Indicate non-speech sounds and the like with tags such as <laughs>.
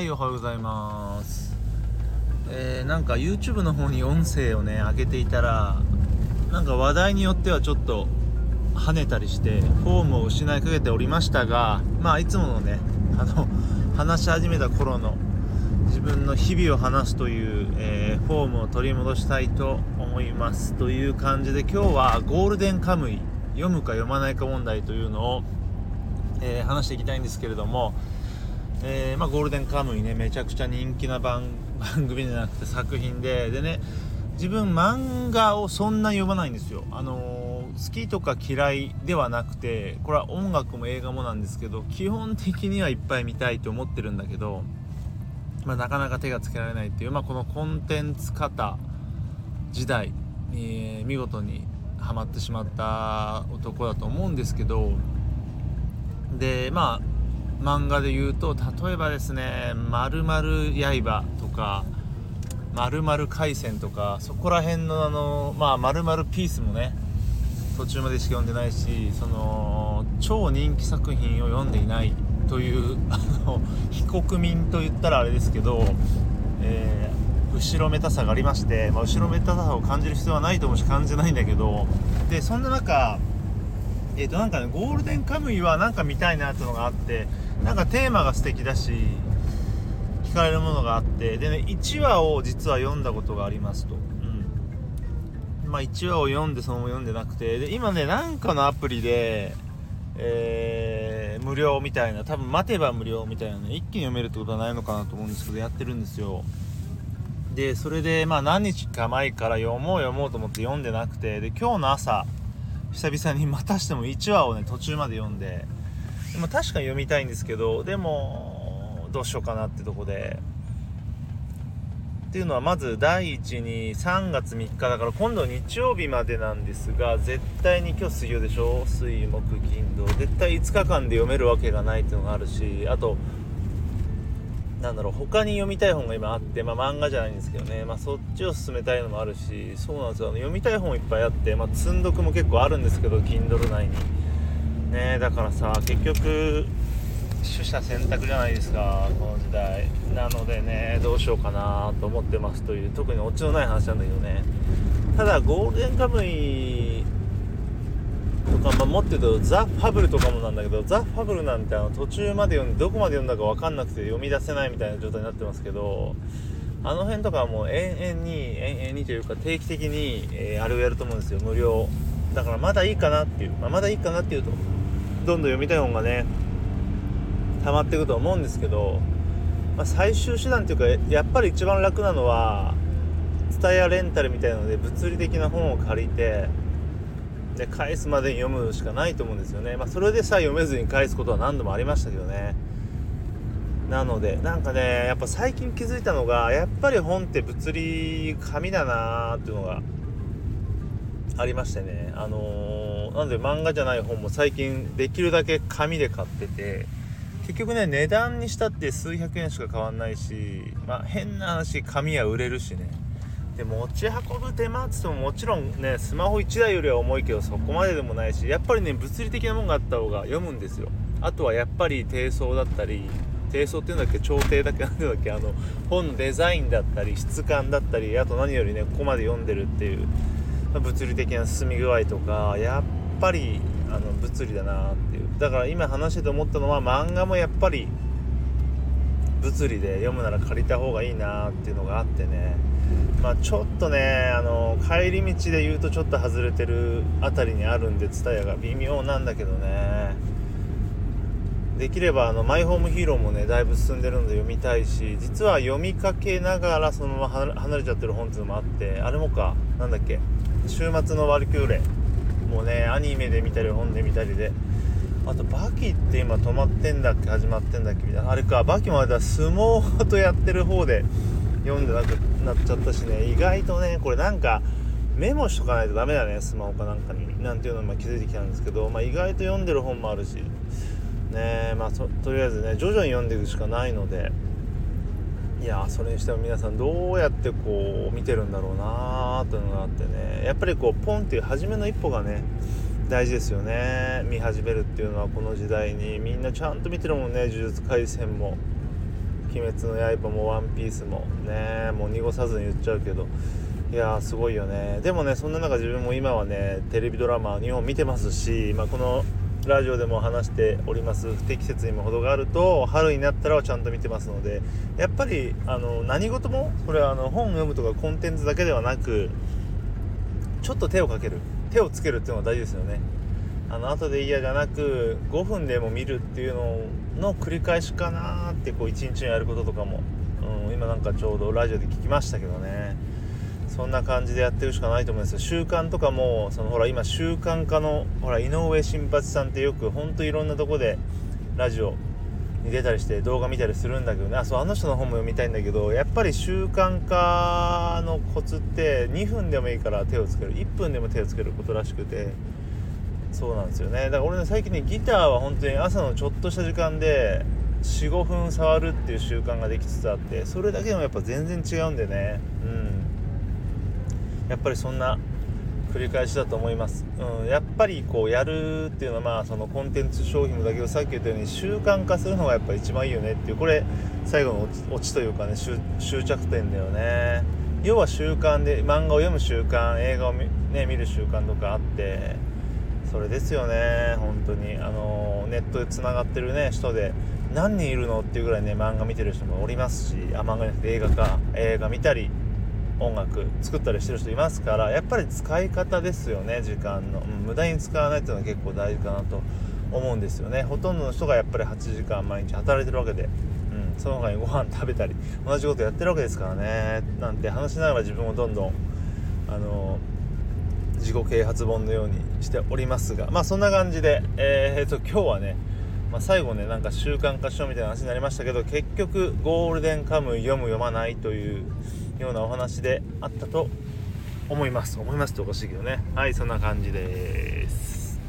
はいおはようございます。えー、なんか YouTube の方に音声をね上げていたらなんか話題によってはちょっと跳ねたりしてフォームを失いかけておりましたがまあいつものねあの話し始めた頃の自分の日々を話すという、えー、フォームを取り戻したいと思います。という感じで今日はゴールデンカムイ読むか読まないか問題というのを、えー、話していきたいんですけれどもえー、まあ、ゴールデンカムイねめちゃくちゃ人気な番 <laughs> 組じゃなくて作品ででね自分漫画をそんな読まないんですよ。あのー、好きとか嫌いではなくてこれは音楽も映画もなんですけど基本的にはいっぱい見たいと思ってるんだけど、まあ、なかなか手がつけられないっていう、まあ、このコンテンツ型時代に見事にはまってしまった男だと思うんですけどでまあ漫画で言うと例えばですね「まるまる刃」とか「まるまる回線」とかそこら辺のあのまあ「まるまるピース」もね途中までしか読んでないしその超人気作品を読んでいないというあの非国民と言ったらあれですけど、えー、後ろめたさがありまして、まあ、後ろめたさを感じる必要はないと思うし感じないんだけどでそんな中えーとなんかねゴールデンカムイはなんか見たいなっていうのがあってなんかテーマが素敵だし惹かれるものがあってでね1話を実は読んだことがありますと、うん。まあ、1話を読んでそのまま読んでなくてで今ねなんかのアプリでえー、無料みたいな多分待てば無料みたいなね一気に読めるってことはないのかなと思うんですけどやってるんですよ。でそれでまあ何日か前から読もう読もうと思って読んでなくてで今日の朝久々にまたしても1話をね途中まで読んででも確かに読みたいんですけどでもどうしようかなってとこで。っていうのはまず第一に3月3日だから今度日曜日までなんですが絶対に今日水曜でしょ？水木金土。絶対5日間で読めるわけがないっていうのがあるしあとなんだろう他に読みたい本が今あって、まあ、漫画じゃないんですけどね、まあ、そっちを進めたいのもあるしそうなんですよ。読みたい本いっぱいあって、まあ、積んどくも結構あるんですけど Kindle 内に。ねだからさ結局取捨選択じゃないですかこの時代。なのでねどうしようかなと思ってますという特にオチのない話なんだけどね。ただゴールデンカムイとか、まあ、もっと言うとザ・ファブルとかもなんだけどザ・ファブルなんてあの途中まで読んでどこまで読んだか分かんなくて読み出せないみたいな状態になってますけどあの辺とかはもう延々に延々にというか定期的に、えー、あれをやると思うんですよ無料。だからまだいいかなっていう、まあ、まだいいかなっていうと。どんどん読みたい本がね溜まっていくと思うんですけど、まあ、最終手段っていうかやっぱり一番楽なのは蔦屋レンタルみたいなので物理的な本を借りてで返すまでに読むしかないと思うんですよね、まあ、それでさえ読めずに返すことは何度もありましたけどね。なのでなんかねやっぱ最近気づいたのがやっぱり本って物理紙だなーっていうのがありましてねあのー、なので漫画じゃない本も最近できるだけ紙で買ってて結局ね値段にしたって数百円しか変わんないしまあ変な話紙は売れるしね。で持ち運ぶ手間っつってももちろんねスマホ1台よりは重いけどそこまででもないしやっぱりね物理的なものがあった方が読むんですよ。あとはやっぱり低層だったり低層っていうんだっけ調停だっけ何だっけあの本のデザインだったり質感だったりあと何よりねここまで読んでるっていう物理的な進み具合とかやっぱりあの物理だなっていう。だから今話してて思ったのは漫画もやっぱり物理で読むなら借りた方がいいなっていうのがあってね。まあ、ちょっとねあの帰り道で言うとちょっと外れてる辺りにあるんで TSUTAYA が微妙なんだけどね。できればあのマイホームヒーローもねだいぶ進んでるので読みたいし実は読みかけながらそのまま離れちゃってる本っていうのもあってあれもかなんだっけ？週末のワルキューレ。もうねアニメで見たり本で見たりで。あとバキって今止まってんだっけ始まってんだっけみたいな。あれかバキもあれだ相撲とやってる方で読んでなくなっちゃったしね。意外とねこれなんかメモしとかないとダメだねスマホかなんかに。なんていうのも気づいてきたんですけど、まあ、意外と読んでる本もあるし。ねまあとりあえずね徐々に読んでいくしかないので。いやそれにしても皆さんどうやってこう見てるんだろうなーというのがあってね。やっぱりこうポンっていう初めの一歩がね大事ですよね。見始めるっていうのはこの時代にみんなちゃんと見てるもんね。呪術廻戦も「鬼滅の刃」も「ワンピースもねもう濁さずに言っちゃうけど。いやーすごいよね。でもねそんな中自分も今はねテレビドラマ日本見てますし、まあ、このラジオでも話しております。不適切にも程があると春になったらちゃんと見てますのでやっぱりあの何事もこれはあの本読むとかコンテンツだけではなくちょっと手をかける。手をつけるっていうのが大事ですよね。あの後で嫌じゃなく5分でも見るっていうのの繰り返しかなってこう一日にやることとかも、うん、今なんかちょうどラジオで聞きましたけどね。そんな感じでやってるしかないと思うんです習慣とかもそのほら今習慣化のほら井上新八さんってよくほんといろんなとこでラジオに出たりして動画見たりするんだけどね。あそうあの人の本も読みたいんだけどやっぱり習慣化のコツって2分でもいいから手をつける。1分でも手をつけることらしくてそうなんですよね。だから俺ね最近ねギターは本当に朝のちょっとした時間で45分触るっていう習慣ができつつあってそれだけでもやっぱ全然違うんでね。うん。やっぱりそんな繰り返しだと思います、うん、やっぱりこうやるっていうのはまあそのコンテンツ商品もだけどさっき言ったように習慣化するのがやっぱ一番いいよねっていうこれ最後のオチというかね終着点だよね。要は習慣で漫画を読む習慣映画を見,、ね、見る習慣とかあってそれですよね本当に。あのネットでつながってるね人で何人いるの？っていうぐらいね漫画見てる人もおりますしあ漫画じゃなくて映画か。映画見たり音楽作ったりしてる人いますからやっぱり使い方ですよね時間の、うん、無駄に使わないっていうのは結構大事かなと思うんですよね。ほとんどの人がやっぱり8時間毎日働いてるわけで、うん、その他にご飯食べたり同じことやってるわけですからね。なんて話しながら自分もどんどんあの自己啓発本のようにしておりますが。まあそんな感じでえー、っと今日はねまあ、最後ねなんか習慣化しようみたいな話になりましたけど結局ゴールデンカム読む読まないというようなお話であったと思います。思いますっておかしいけどね。はいそんな感じです。